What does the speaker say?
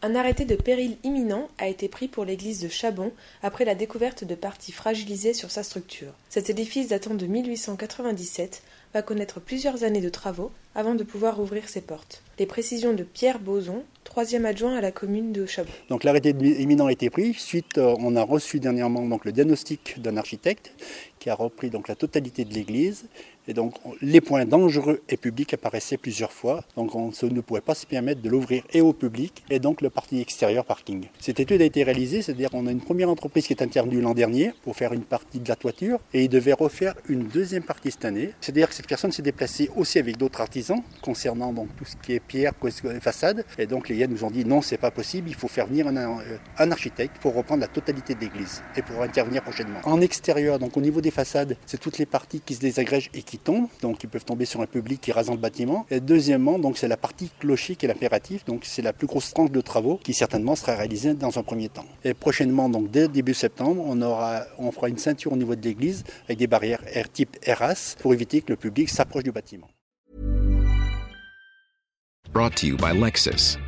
Un arrêté de péril imminent a été pris pour l'église de Chabon après la découverte de parties fragilisées sur sa structure. Cet édifice datant de 1897 va connaître plusieurs années de travaux avant de pouvoir ouvrir ses portes. Les précisions de Pierre Boson, troisième adjoint à la commune de Chabon. Donc l'arrêté imminent a été pris. Suite, euh, on a reçu dernièrement donc, le diagnostic d'un architecte qui a repris donc, la totalité de l'église et donc les points dangereux et publics apparaissaient plusieurs fois. Donc on ne pouvait pas se permettre de l'ouvrir et au public et donc le parti extérieur parking. Cette étude a été réalisée, c'est-à-dire qu'on a une première entreprise qui est intervenue l'an dernier pour faire une partie de la toiture et il devait refaire une deuxième partie cette année. C'est-à-dire que cette personne s'est déplacée aussi avec d'autres artisans concernant donc tout ce qui est pierre, façade. Et donc les YEN nous ont dit non, c'est pas possible, il faut faire venir un, un architecte pour reprendre la totalité de l'église et pour intervenir prochainement. En extérieur, donc au niveau des façades, c'est toutes les parties qui se désagrègent et qui tombent, donc ils peuvent tomber sur un public qui rasant le bâtiment. Et deuxièmement, donc c'est la partie clocher qui est l'impératif, donc c'est la plus grosse tranche de travaux qui certainement sera réalisée dans un premier temps. Et prochainement, donc dès début septembre, on aura, on fera une ceinture au niveau de l'église avec des barrières R type RAS pour éviter que le public s'approche du bâtiment. Brought to you by.